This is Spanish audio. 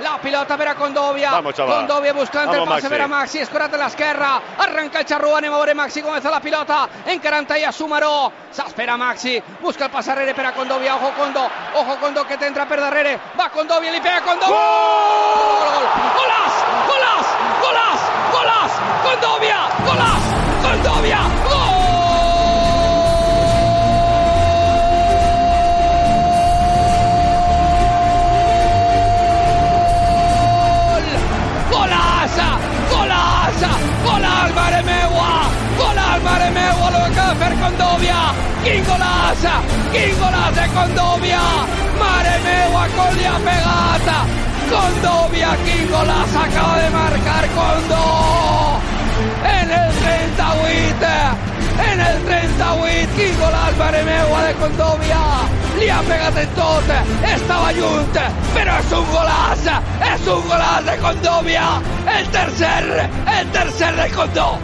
La pilota per a Condovia. Vamos. Condovia Vamos, el pase per a Maxi. Escorata la esquerra. Arranca el charrúa. Nemore Maxi. Comienza la pilota. Encaranta y a Sumaró. S'espera Maxi. Busca el pase darrere per a Condovia. Ojo Condo. Ojo Condo que te entra per darrere. Va Condovia. Li pega Condo. Gol! Condovia! Quin golaç de Condovia! Mare meua, com li ha! Condovia, quin acaba de marcar Condó! En el 38! En el 38, quin golaç, mare meua, de Condovia! Li ha pegat en tot! Estava junt! Però és un golaç! És un golaç de Condovia! El tercer! El tercer de Condó!